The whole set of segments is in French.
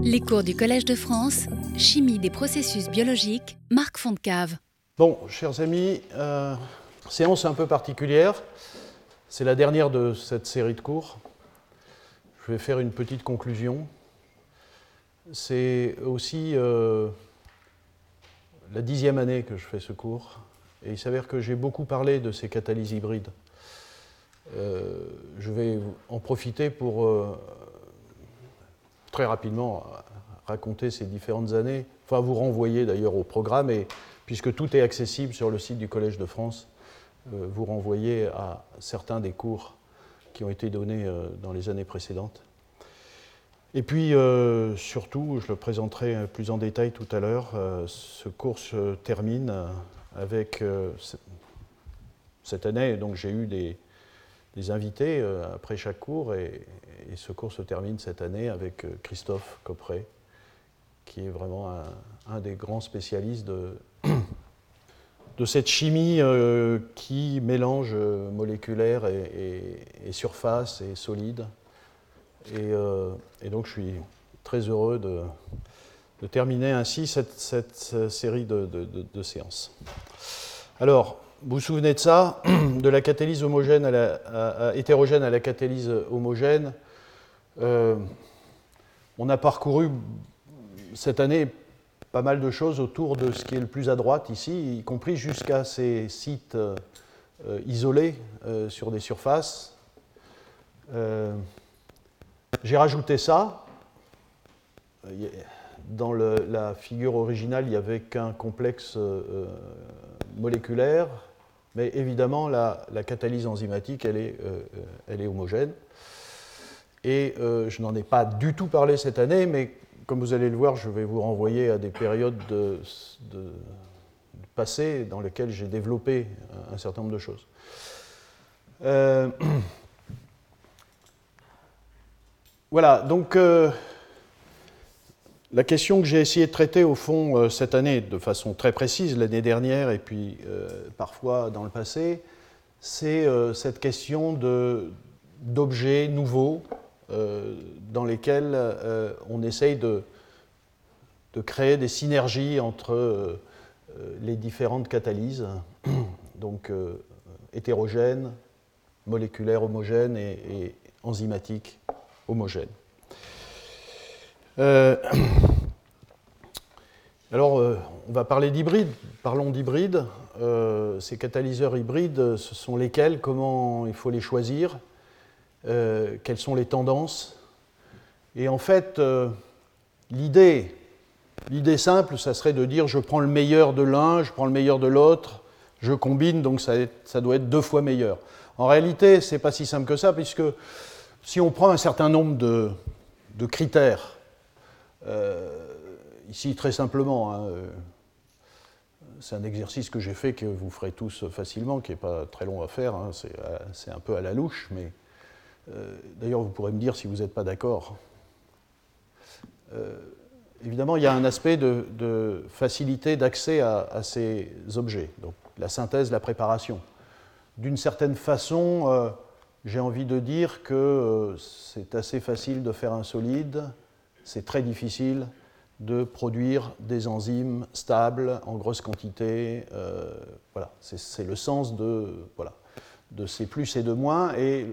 Les cours du Collège de France, Chimie des processus biologiques, Marc Fontcave. Bon, chers amis, euh, séance un peu particulière. C'est la dernière de cette série de cours. Je vais faire une petite conclusion. C'est aussi euh, la dixième année que je fais ce cours. Et il s'avère que j'ai beaucoup parlé de ces catalyses hybrides. Euh, je vais en profiter pour très rapidement raconter ces différentes années, enfin vous renvoyer d'ailleurs au programme, et puisque tout est accessible sur le site du Collège de France, euh, vous renvoyer à certains des cours qui ont été donnés dans les années précédentes. Et puis surtout, je le présenterai plus en détail tout à l'heure, ce cours se termine avec cette année, donc j'ai eu des, des invités euh, après chaque cours et, ce cours se termine cette année avec euh, Christophe Copperet, qui est vraiment un, des grands spécialistes de, de cette chimie euh, qui mélange moléculaire et, surface et solide. Et, donc je suis très heureux de, terminer ainsi cette, série de, de séances. Alors, vous vous souvenez de ça De la catalyse homogène à la, hétérogène à la catalyse homogène. Euh, on a parcouru cette année pas mal de choses autour de ce qui est le plus à droite ici, y compris jusqu'à ces sites euh, isolés euh, sur des surfaces. J'ai rajouté ça. Dans la figure originale, il n'y avait qu'un complexe moléculaire mais évidemment, la, catalyse enzymatique, elle est, euh, homogène. Et euh, je n'en ai pas du tout parlé cette année, mais comme vous allez le voir, je vais vous renvoyer à des périodes de, de, passées dans lesquelles j'ai développé un certain nombre de choses. Euh, voilà, donc la question que j'ai essayé de traiter au fond euh, cette année de façon très précise, l'année dernière et puis euh, parfois dans le passé, c'est euh, cette question d'objets nouveaux dans lesquels on essaye de, créer des synergies entre les différentes catalyses, donc hétérogènes, moléculaires homogènes et enzymatiques homogènes. Euh, alors, euh, on va parler d'hybrides. Parlons d'hybrides. Euh, ces catalyseurs hybrides, ce sont lesquels? Comment il faut les choisir? Quelles sont les tendances? Et en fait, l'idée, simple, ça serait de dire je prends le meilleur de l'un, je prends le meilleur de l'autre, je combine, donc ça, doit être deux fois meilleur. En réalité, ce n'est pas si simple que ça, puisque si on prend un certain nombre de, critères, ici, très simplement, hein, euh, c'est un exercice que j'ai fait que vous ferez tous facilement, qui n'est pas très long à faire, hein, euh, c'est un peu à la louche, mais d'ailleurs vous pourrez me dire si vous n'êtes pas d'accord. évidemment, il y a un aspect de, facilité d'accès à, ces objets, donc la synthèse, la préparation. D'une certaine façon, j'ai envie de dire que c'est assez facile de faire un solide, c'est très difficile de produire des enzymes stables en grosse quantité. Euh, voilà, c'est le sens de, voilà, de ces plus et de moins. Et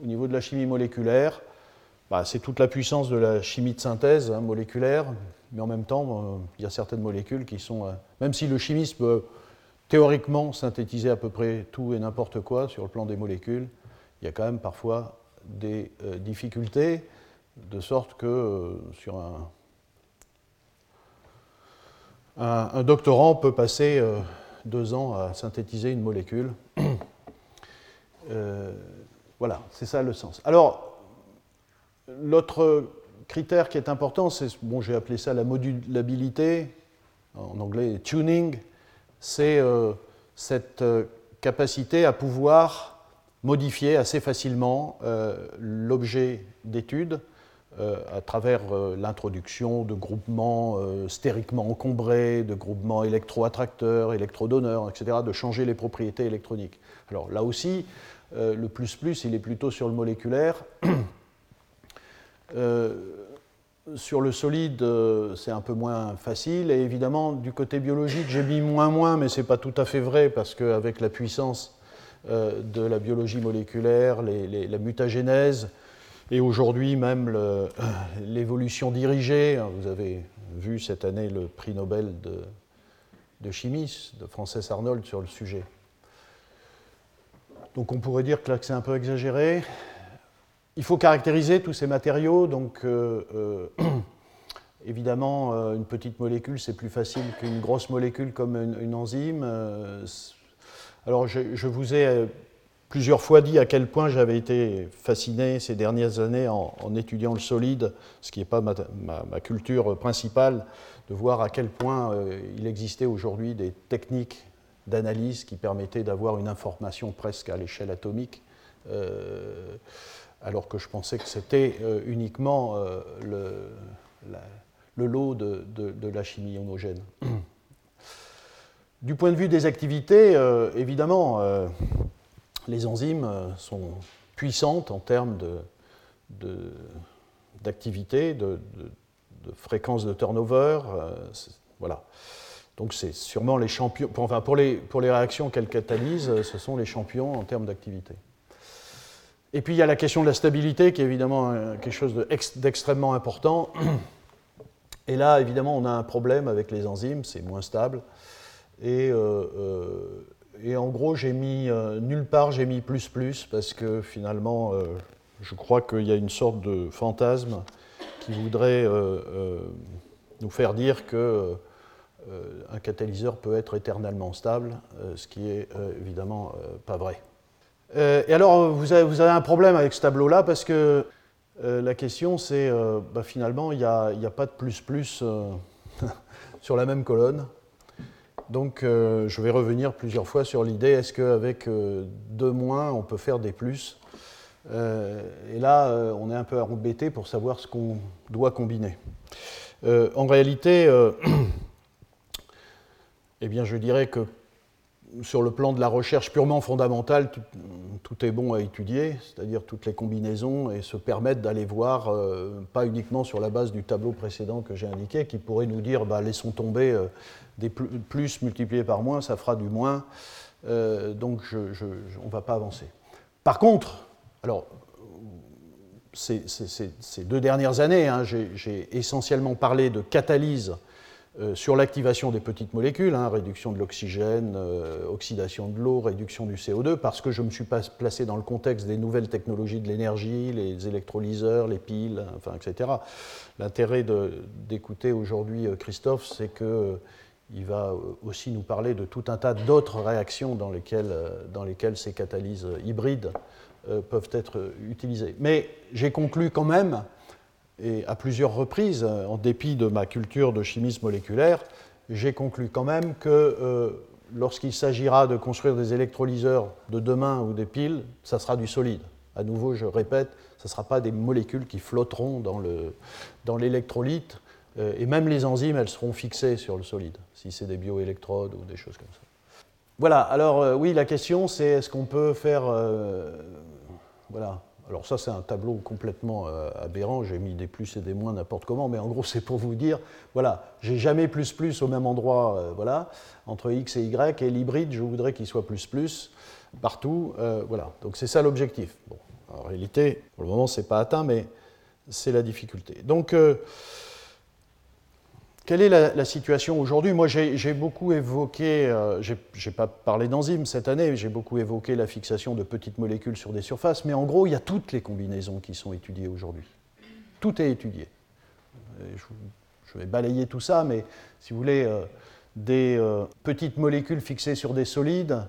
au niveau de la chimie moléculaire, bah, c'est toute la puissance de la chimie de synthèse hein, moléculaire, mais en même temps, euh, il y a certaines molécules qui sont, euh, même si le chimiste peut théoriquement synthétiser à peu près tout et n'importe quoi sur le plan des molécules, il y a quand même parfois des difficultés de sorte que euh, sur un, doctorant peut passer euh, deux ans à synthétiser une molécule. Euh, voilà, c'est ça le sens. Alors, l'autre critère qui est important, c'est, bon, j'ai appelé ça la modulabilité, en anglais tuning, c'est cette capacité à pouvoir modifier assez facilement l'objet d'étude à travers euh, l'introduction de groupements euh, stériquement encombrés, de groupements électroattracteurs, électrodonneurs, etc., de changer les propriétés électroniques. Alors là aussi, le plus plus, il est plutôt sur le moléculaire. sur le solide, c'est un peu moins facile. Et évidemment, du côté biologique, j'ai mis moins moins, mais ce n'est pas tout à fait vrai, parce qu'avec la puissance de la biologie moléculaire, la mutagénèse, et aujourd'hui même l'évolution dirigée, hein, vous avez vu cette année le prix Nobel de, chimie de Frances Arnold sur le sujet. Donc on pourrait dire que là c'est un peu exagéré. Il faut caractériser tous ces matériaux, donc euh, euh, évidemment euh, une petite molécule c'est plus facile qu'une grosse molécule comme une, enzyme. alors je, vous ai plusieurs fois dit à quel point j'avais été fasciné ces dernières années en, étudiant le solide, ce qui n'est pas ma, culture principale, de voir à quel point il existait aujourd'hui des techniques d'analyse qui permettait d'avoir une information presque à l'échelle atomique, euh, alors que je pensais que c'était euh, uniquement euh, le, le, lot de, de, la chimie homogène. Du point de vue des activités, évidemment, les enzymes sont puissantes en termes d'activité, de, de, fréquence de turnover. voilà. Donc c'est sûrement les champions, enfin pour les, pour les réactions qu'elles catalysent, ce sont les champions en termes d'activité. Et puis il y a la question de la stabilité qui est évidemment quelque chose d'extrêmement important. Et là, évidemment, on a un problème avec les enzymes, c'est moins stable. Et, euh, euh, et en gros, j'ai mis euh, nulle part, j'ai mis plus plus parce que finalement, je crois qu'il y a une sorte de fantasme qui voudrait nous faire dire que euh, un catalyseur peut être éternellement stable, euh, ce qui est euh, évidemment pas vrai. et alors, vous avez, un problème avec ce tableau-là parce que la question, c'est bah, finalement, il n'y a, pas de plus-plus sur la même colonne. Donc, je vais revenir plusieurs fois sur l'idée est-ce qu'avec deux moins, on peut faire des plus? Et là, on est un peu embêté pour savoir ce qu'on doit combiner. en réalité, eh bien, je dirais que sur le plan de la recherche purement fondamentale, tout, est bon à étudier, c'est-à-dire toutes les combinaisons, et se permettre d'aller voir, euh, pas uniquement sur la base du tableau précédent que j'ai indiqué, qui pourrait nous dire, bah, laissons tomber euh, des plus, multipliés par moins, ça fera du moins, euh, donc on ne va pas avancer. Par contre, alors, ces, deux dernières années, hein, j'ai essentiellement parlé de catalyse euh, sur l'activation des petites molécules, hein, réduction de l'oxygène, euh, oxydation de l'eau, réduction du CO2, parce que je me suis pas placé dans le contexte des nouvelles technologies de l'énergie, les électrolyseurs, les piles, enfin, etc. L'intérêt d'écouter aujourd'hui euh, Christophe, c'est qu'il va aussi nous parler de tout un tas d'autres réactions dans lesquelles ces catalyses hybrides peuvent être utilisées. Mais j'ai conclu quand même et à plusieurs reprises, en dépit de ma culture de chimiste moléculaire, j'ai conclu quand même que euh, lorsqu'il s'agira de construire des électrolyseurs de demain ou des piles, ça sera du solide. À nouveau, je répète, ce ne sera pas des molécules qui flotteront dans l'électrolyte, dans euh, et même les enzymes, elles seront fixées sur le solide, si c'est des bioélectrodes ou des choses comme ça. Voilà, alors euh, oui, la question c'est est-ce qu'on peut faire... voilà, alors ça, c'est un tableau complètement euh, aberrant. J'ai mis des plus et des moins n'importe comment, mais en gros, c'est pour vous dire, voilà, j'ai jamais plus plus au même endroit, euh, voilà, entre x et y, et l'hybride, je voudrais qu'il soit plus plus partout, euh, voilà. Donc c'est ça l'objectif. Bon, en réalité, pour le moment, c'est pas atteint, mais c'est la difficulté. Donc quelle est la, situation aujourd'hui? Moi, j'ai beaucoup évoqué, euh, je n'ai pas parlé d'enzymes cette année, j'ai beaucoup évoqué la fixation de petites molécules sur des surfaces, mais en gros, il y a toutes les combinaisons qui sont étudiées aujourd'hui. Tout est étudié. Je, vais balayer tout ça, mais si vous voulez, euh, des euh, petites molécules fixées sur des solides,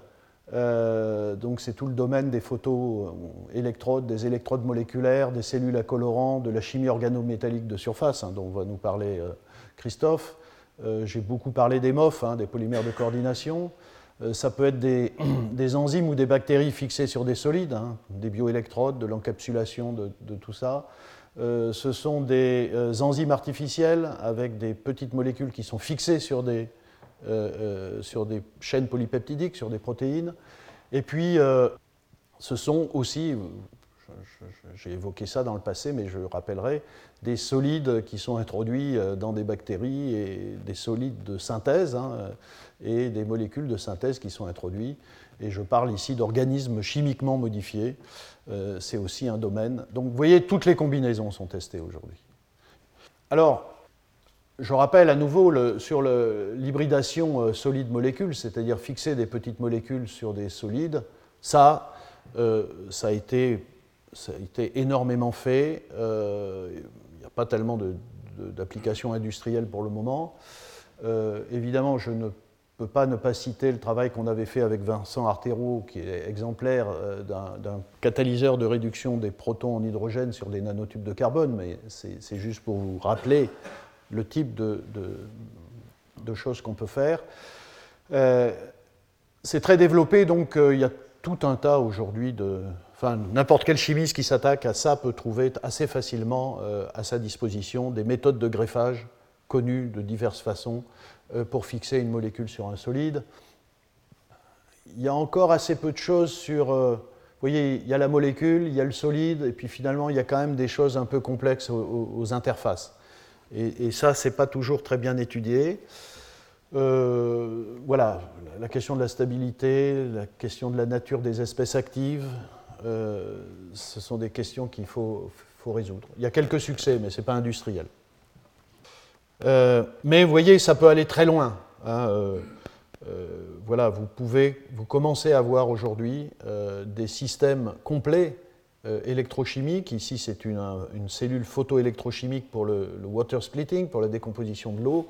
donc c'est tout le domaine des photoélectrodes, des électrodes moléculaires, des cellules à colorants, de la chimie organométallique de surface, hein, dont on va nous parler Christophe. Euh, j'ai beaucoup parlé des MOF, hein, des polymères de coordination. Euh, ça peut être des, enzymes ou des bactéries fixées sur des solides, hein, des bioélectrodes, de l'encapsulation de, tout ça. Euh, ce sont des enzymes artificielles avec des petites molécules qui sont fixées sur des, sur des chaînes polypeptidiques, sur des protéines. Et puis, ce sont aussi, j'ai évoqué ça dans le passé, mais je rappellerai, des solides qui sont introduits euh, dans des bactéries et des solides de synthèse hein, et des molécules de synthèse qui sont introduits. Et je parle ici d'organismes chimiquement modifiés. Euh, c'est aussi un domaine. Donc vous voyez, toutes les combinaisons sont testées aujourd'hui. Alors, je rappelle à nouveau sur l'hybridation euh, solide-molécule, c'est-à-dire fixer des petites molécules sur des solides. Ça, euh, ça, a été, ça, a été, énormément fait. Euh, il n'y a pas tellement d'applications industrielles pour le moment. évidemment, je ne peux pas ne pas citer le travail qu'on avait fait avec Vincent Artero, qui est exemplaire d'un catalyseur de réduction des protons en hydrogène sur des nanotubes de carbone, mais c'est juste pour vous rappeler le type de, choses qu'on peut faire. Euh, c'est très développé, donc euh, il y a tout un tas aujourd'hui de... N'importe quel chimiste qui s'attaque à ça peut trouver assez facilement euh, à sa disposition des méthodes de greffage connues de diverses façons pour fixer une molécule sur un solide. Il y a encore assez peu de choses sur... vous voyez, il y a la molécule, il y a le solide, et puis finalement, il y a quand même des choses un peu complexes aux interfaces. Et, ça, ce n'est pas toujours très bien étudié. Euh, voilà, la question de la stabilité, la question de la nature des espèces actives, euh, ce sont des questions qu'il faut, faut, résoudre. Il y a quelques succès, mais ce n'est pas industriel. Euh, mais vous voyez, ça peut aller très loin. Hein, voilà, vous pouvez, vous commencez à voir aujourd'hui des systèmes complets euh, électrochimique. Ici, c'est une, cellule photoélectrochimique pour le, water splitting, pour la décomposition de l'eau,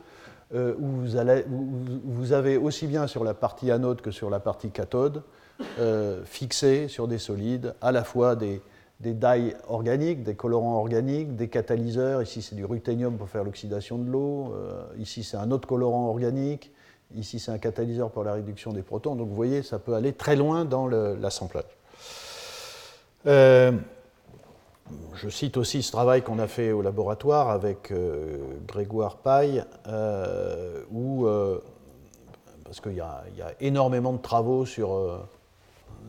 euh, où, vous avez aussi bien sur la partie anode que sur la partie cathode, euh, fixé sur des solides, à la fois des, des dyes organiques, des colorants organiques, des catalyseurs. Ici, c'est du ruthénium pour faire l'oxydation de l'eau. ici, c'est un autre colorant organique. Ici, c'est un catalyseur pour la réduction des protons. Donc, vous voyez, ça peut aller très loin dans l'assemblage. Euh, je cite aussi ce travail qu'on a fait au laboratoire avec euh, Grégoire Paille, euh, où, parce qu'il y, a énormément de travaux sur,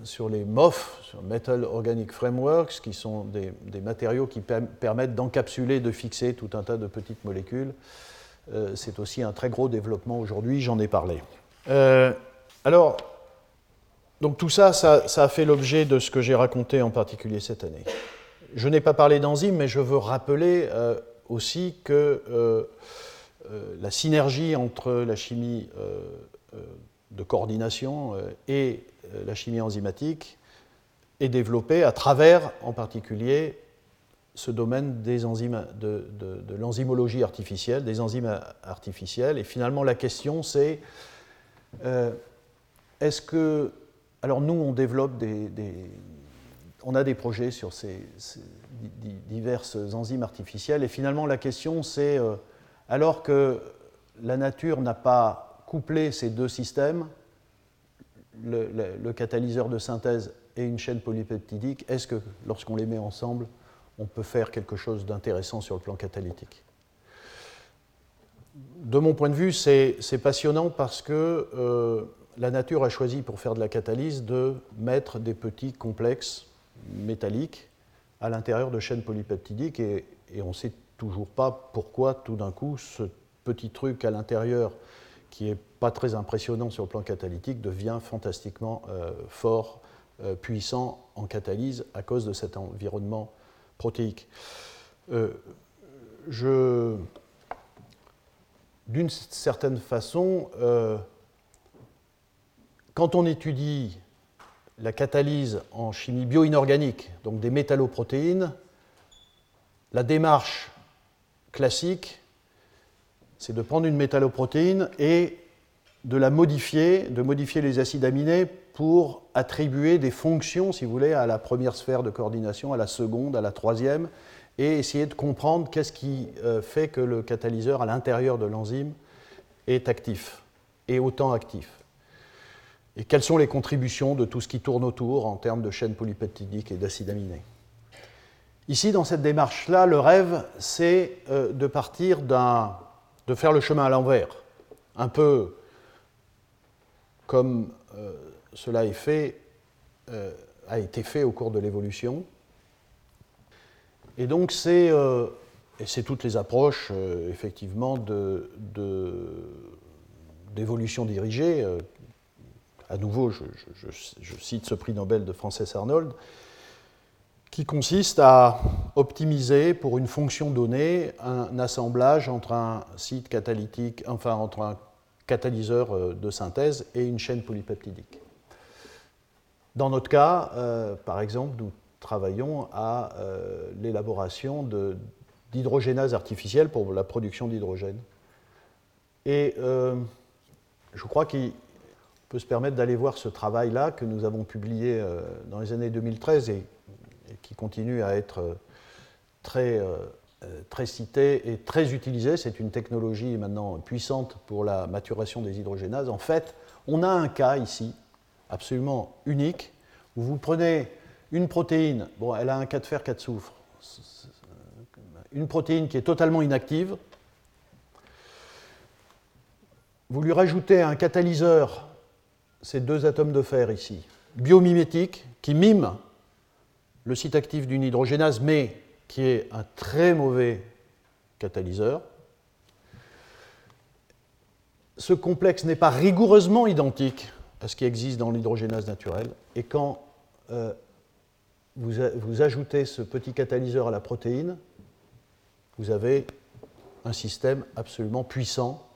sur les MOF, sur Metal Organic Frameworks, qui sont des, matériaux qui permettent d'encapsuler, de fixer tout un tas de petites molécules. C'est aussi un très gros développement aujourd'hui, j'en ai parlé. alors, donc tout ça, ça, a fait l'objet de ce que j'ai raconté en particulier cette année. Je n'ai pas parlé d'enzymes, mais je veux rappeler euh, aussi que euh, euh, la synergie entre la chimie de coordination et la chimie enzymatique est développée à travers, en particulier, ce domaine des enzymes, de, l'enzymologie artificielle, des enzymes artificielles. Et finalement, la question, c'est est-ce que alors nous, on développe des, on a des projets sur ces, diverses enzymes artificielles. Et finalement, la question, c'est, euh, alors que la nature n'a pas couplé ces deux systèmes, le, catalyseur de synthèse et une chaîne polypeptidique, est-ce que lorsqu'on les met ensemble, on peut faire quelque chose d'intéressant sur le plan catalytique? De mon point de vue, c'est passionnant parce que euh, la nature a choisi pour faire de la catalyse de mettre des petits complexes métalliques à l'intérieur de chaînes polypeptidiques et, on ne sait toujours pas pourquoi tout d'un coup ce petit truc à l'intérieur qui n'est pas très impressionnant sur le plan catalytique devient fantastiquement euh, fort, euh, puissant en catalyse à cause de cet environnement protéique. Euh, d'une certaine façon, quand on étudie la catalyse en chimie bio-inorganique, donc des métalloprotéines, la démarche classique, c'est de prendre une métalloprotéine et de la modifier, de modifier les acides aminés pour attribuer des fonctions, si vous voulez, à la première sphère de coordination, à la seconde, à la troisième, et essayer de comprendre qu'est-ce qui euh, fait que le catalyseur à l'intérieur de l'enzyme est actif, et autant actif et quelles sont les contributions de tout ce qui tourne autour en termes de chaînes polypeptidiques et d'acides aminés? Ici, dans cette démarche-là, le rêve, c'est euh, de partir d'un, de faire le chemin à l'envers, un peu comme euh, cela euh, a été fait au cours de l'évolution, Et donc c'est c'est toutes les approches effectivement d'évolution dirigée. à nouveau, je, cite ce prix Nobel de Frances Arnold, qui consiste à optimiser pour une fonction donnée un assemblage entre un site catalytique, enfin entre un catalyseur euh, de synthèse et une chaîne polypeptidique. Dans notre cas, euh, par exemple, nous travaillons à euh, l'élaboration d'hydrogénase artificielle pour la production d'hydrogène. Et je crois qu'il peut se permettre d'aller voir ce travail-là que nous avons publié dans les années 2013 et qui continue à être euh, très, euh, euh, très cité et très utilisé. C'est une technologie maintenant puissante pour la maturation des hydrogénases. En fait, on a un cas ici absolument unique où vous prenez une protéine, bon, elle a un cas de fer, cas de soufre, une protéine qui est totalement inactive. Vous lui rajoutez un catalyseur, ces deux atomes de fer ici, biomimétique, qui mime le site actif d'une hydrogénase, mais qui est un très mauvais catalyseur. Ce complexe n'est pas rigoureusement identique à ce qui existe dans l'hydrogénase naturelle, et quand euh, vous, ajoutez ce petit catalyseur à la protéine, vous avez un système absolument puissant.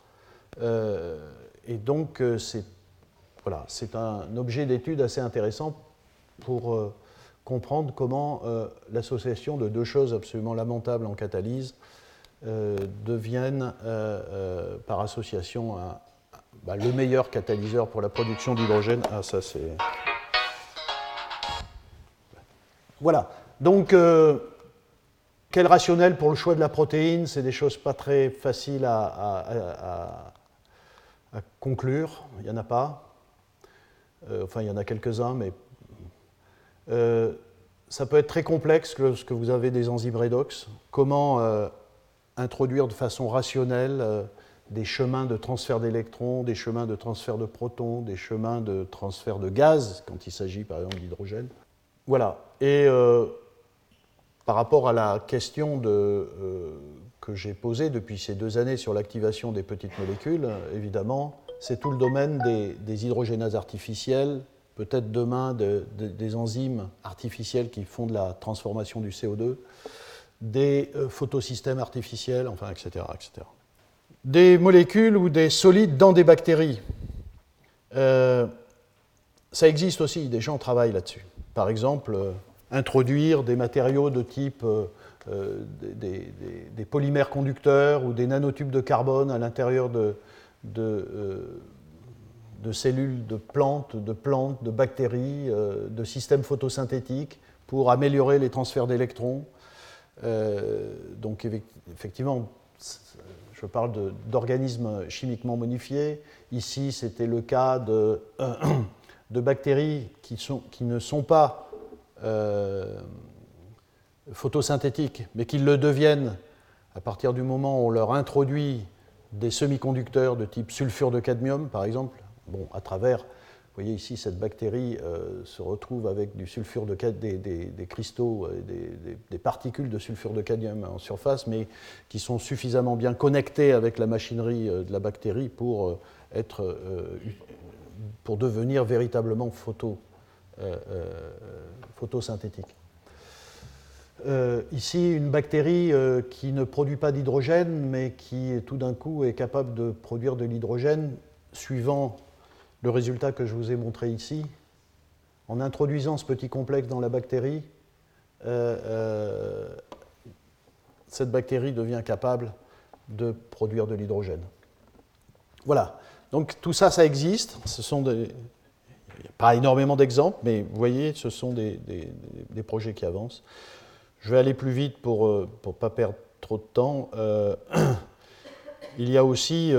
Euh, et donc, euh, c'est un objet d'étude assez intéressant pour comprendre comment euh, l'association de deux choses absolument lamentables en catalyse euh, deviennent euh, par association bah, le meilleur catalyseur pour la production d'hydrogène. Ah, ça c'est. Voilà. Donc, quel rationnel pour le choix de la protéine? C'est des choses pas très faciles à, conclure. Il n'y en a pas. enfin, il y en a quelques-uns, mais euh, ça peut être très complexe lorsque vous avez des enzymes redox. Comment euh, introduire de façon rationnelle euh, des chemins de transfert d'électrons, des chemins de transfert de protons, des chemins de transfert de gaz, quand il s'agit par exemple d'hydrogène? Voilà. Et par rapport à la question que j'ai posée depuis ces deux années sur l'activation des petites molécules, évidemment, c'est tout le domaine des, des hydrogénases artificielles peut-être demain des enzymes artificielles qui font de la transformation du CO2, des euh, photosystèmes artificiels, enfin, etc., etc. Des molécules ou des solides dans des bactéries. Euh, ça existe aussi, des gens travaillent là-dessus. Par exemple, euh, introduire des matériaux de type des, polymères conducteurs ou des nanotubes de carbone à l'intérieur de, de de cellules de plantes, de plantes, de bactéries, euh, de systèmes photosynthétiques pour améliorer les transferts d'électrons. Euh, donc effectivement, je parle d'organismes chimiquement modifiés. Ici, c'était le cas de, bactéries qui, ne sont pas euh, photosyntétiques, mais qui le deviennent à partir du moment où on leur introduit des semi-conducteurs de type sulfure de cadmium, par exemple, bon, à travers, vous voyez ici, cette bactérie euh, se retrouve avec du sulfure de des, des, cristaux, euh, des, particules de sulfure de cadmium en surface, mais qui sont suffisamment bien connectées avec la machinerie euh, de la bactérie pour, être, pour devenir véritablement photo, photosynthétique. ici, une bactérie qui ne produit pas d'hydrogène, mais qui tout d'un coup est capable de produire de l'hydrogène suivant le résultat que je vous ai montré ici, en introduisant ce petit complexe dans la bactérie, euh, euh, cette bactérie devient capable de produire de l'hydrogène. Voilà. Donc tout ça, ça existe. Ce sont des, pas énormément d'exemples, mais vous voyez, ce sont des, projets qui avancent. Je vais aller plus vite pour ne euh, pas perdre trop de temps. il y a aussi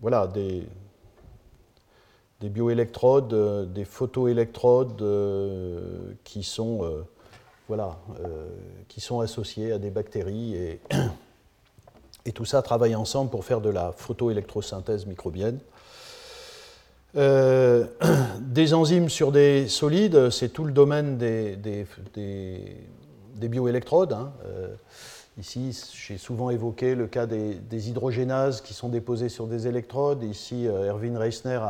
voilà, des, des bioélectrodes, euh, des photoélectrodes euh, qui sont euh, voilà, qui sont associées à des bactéries et, tout ça travaille ensemble pour faire de la photoélectrosynthèse microbienne. des enzymes sur des solides, c'est tout le domaine des, des bioélectrodes. Hein. ici, j'ai souvent évoqué le cas des, hydrogénases qui sont déposées sur des électrodes. Ici, Erwin Reisner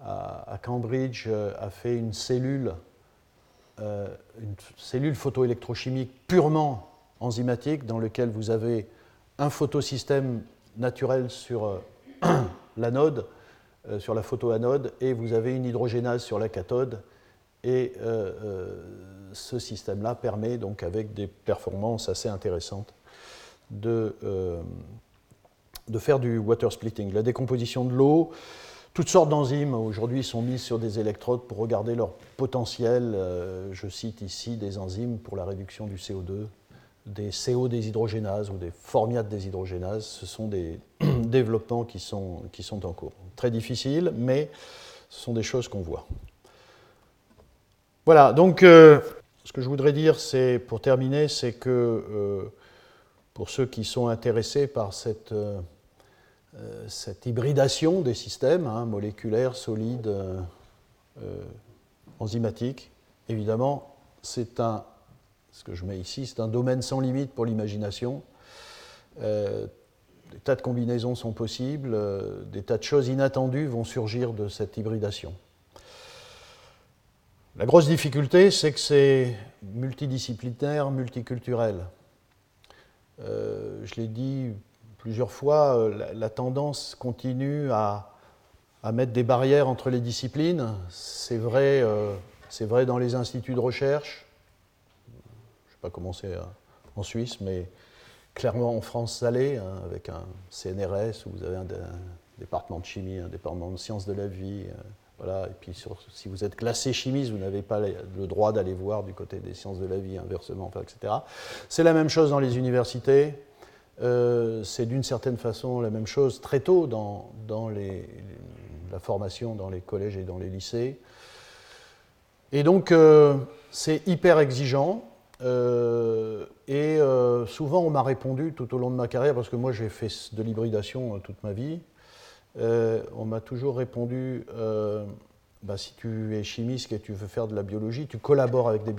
à, Cambridge a fait une cellule, une cellule photoélectrochimique purement enzymatique dans laquelle vous avez un photosystème naturel sur l'anode, sur la photoanode, et vous avez une hydrogénase sur la cathode et euh, euh, ce système-là permet donc avec des performances assez intéressantes de, euh, de faire du water splitting. La décomposition de l'eau, toutes sortes d'enzymes aujourd'hui sont mises sur des électrodes pour regarder leur potentiel. je cite ici des enzymes pour la réduction du CO2, des CO déshydrogénases ou des formiates déshydrogénases. Ce sont des développements qui sont, en cours. Très difficiles, mais ce sont des choses qu'on voit. Voilà, donc euh, ce que je voudrais dire, c'est, pour terminer, c'est que euh, pour ceux qui sont intéressés par cette, euh, cette hybridation des systèmes, hein, moléculaires, solides, enzymatiques, évidemment, c'est un, ce que je mets ici, c'est un domaine sans limite pour l'imagination. des tas de combinaisons sont possibles, des tas de choses inattendues vont surgir de cette hybridation. La grosse difficulté, c'est que c'est multidisciplinaire, multiculturel. Euh, je l'ai dit plusieurs fois, euh, la, tendance continue à, mettre des barrières entre les disciplines. C'est vrai, euh, vrai dans les instituts de recherche. Je ne sais pas comment c'est en Suisse, mais clairement en France, ça l'est, hein, avec un CNRS où vous avez un, un, département de chimie, un département de sciences de la vie voilà, et puis si vous êtes classé chimiste, vous n'avez pas le droit d'aller voir du côté des sciences de la vie, inversement, etc. C'est la même chose dans les universités. Euh, c'est d'une certaine façon la même chose très tôt dans, la formation dans les collèges et dans les lycées. Et donc, euh, c'est hyper exigeant. Euh, et souvent, on m'a répondu tout au long de ma carrière, parce que moi, j'ai fait de l'hybridation toute ma vie. On m'a toujours répondu bah, si tu es chimiste et tu veux faire de la biologie, tu collabores avec des,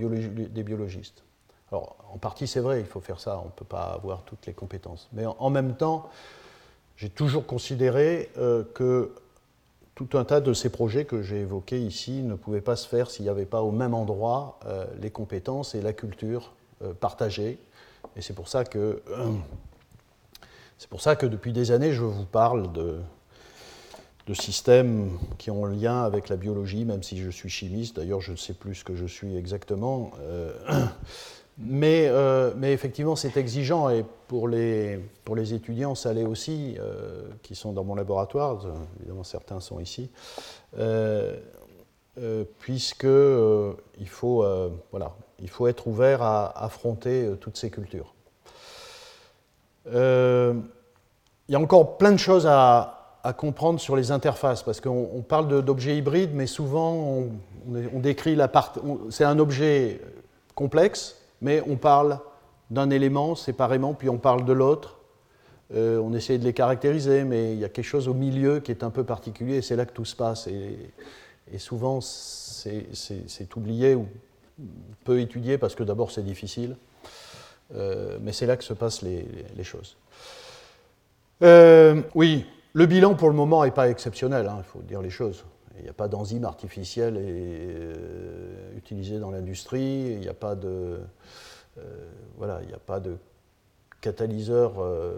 biologistes. Alors, en partie, c'est vrai, il faut faire ça, on ne peut pas avoir toutes les compétences. Mais en, même temps, j'ai toujours considéré euh, que tout un tas de ces projets que j'ai évoqués ici ne pouvaient pas se faire s'il n'y avait pas au même endroit les compétences et la culture partagées. Et c'est pour ça que c'est pour ça que depuis des années, je vous parle de, de systèmes qui ont un lien avec la biologie, même si je suis chimiste. D'ailleurs, je ne sais plus ce que je suis exactement. Euh, mais, euh, mais, effectivement, c'est exigeant. Et pour les, étudiants, ça l'est aussi, euh, qui sont dans mon laboratoire. Évidemment, certains sont ici. puisque il, faut, voilà, il faut être ouvert à affronter toutes ces cultures. il y a encore plein de choses à, à comprendre sur les interfaces, parce qu'on parle d'objets hybrides, mais souvent on, décrit la partie. C'est un objet complexe, mais on parle d'un élément séparément, puis on parle de l'autre. Euh, on essaie de les caractériser, mais il y a quelque chose au milieu qui est un peu particulier, et c'est là que tout se passe. Et, souvent, c'est oublié ou peu étudié, parce que d'abord c'est difficile, euh, mais c'est là que se passent les, choses. Euh, oui, le bilan pour le moment n'est pas exceptionnel, hein, il faut dire les choses. Il n'y a pas d'enzyme artificielle euh, utilisée dans l'industrie, il n'y a pas de, euh, voilà, il n'y a pas de catalyseur. Euh,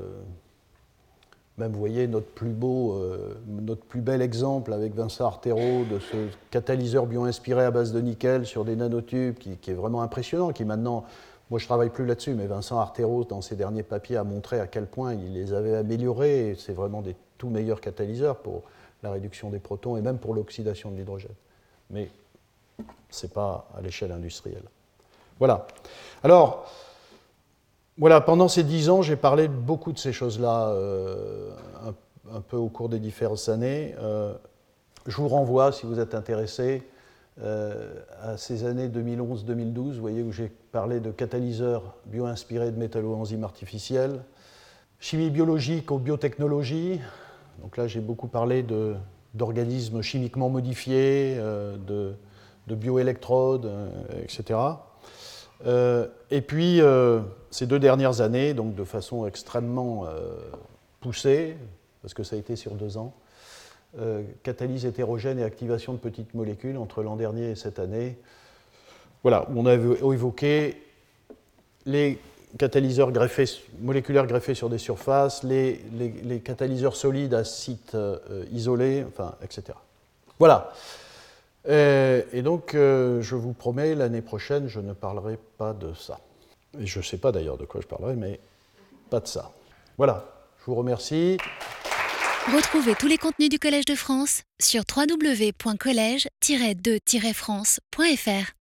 même, vous voyez, notre plus beau, notre plus bel exemple avec Vincent Artero de ce catalyseur bio-inspiré à base de nickel sur des nanotubes qui, qui est vraiment impressionnant, qui maintenant moi, je ne travaille plus là-dessus, mais Vincent Artero, dans ses derniers papiers, a montré à quel point il les avait améliorés. C'est vraiment des tout meilleurs catalyseurs pour la réduction des protons et même pour l'oxydation de l'hydrogène. Mais ce n'est pas à l'échelle industrielle. Voilà. Alors, voilà, pendant ces dix ans, j'ai parlé beaucoup de ces choses-là, euh, un, peu au cours des différentes années. Euh, je vous renvoie, si vous êtes intéressé, euh, à ces années 2011-2012, vous voyez, où j'ai parlé de catalyseurs bio-inspirés de métalloenzymes artificiels, chimie biologique aux biotechnologies. Donc là, j'ai beaucoup parlé d'organismes chimiquement modifiés, euh, de, bioélectrodes, euh, etc. et puis, ces deux dernières années, donc de façon extrêmement poussée, parce que ça a été sur deux ans, catalyse hétérogène et activation de petites molécules entre l'an dernier et cette année. Voilà, on a évoqué les catalyseurs greffés, moléculaires greffés sur des surfaces, les, catalyseurs solides à sites euh, isolés, enfin, etc. Voilà. Et, donc, euh, je vous promets, l'année prochaine, je ne parlerai pas de ça. Et je ne sais pas d'ailleurs de quoi je parlerai, mais pas de ça. Voilà, je vous remercie. Retrouvez tous les contenus du Collège de France sur www.colège-2-france.fr.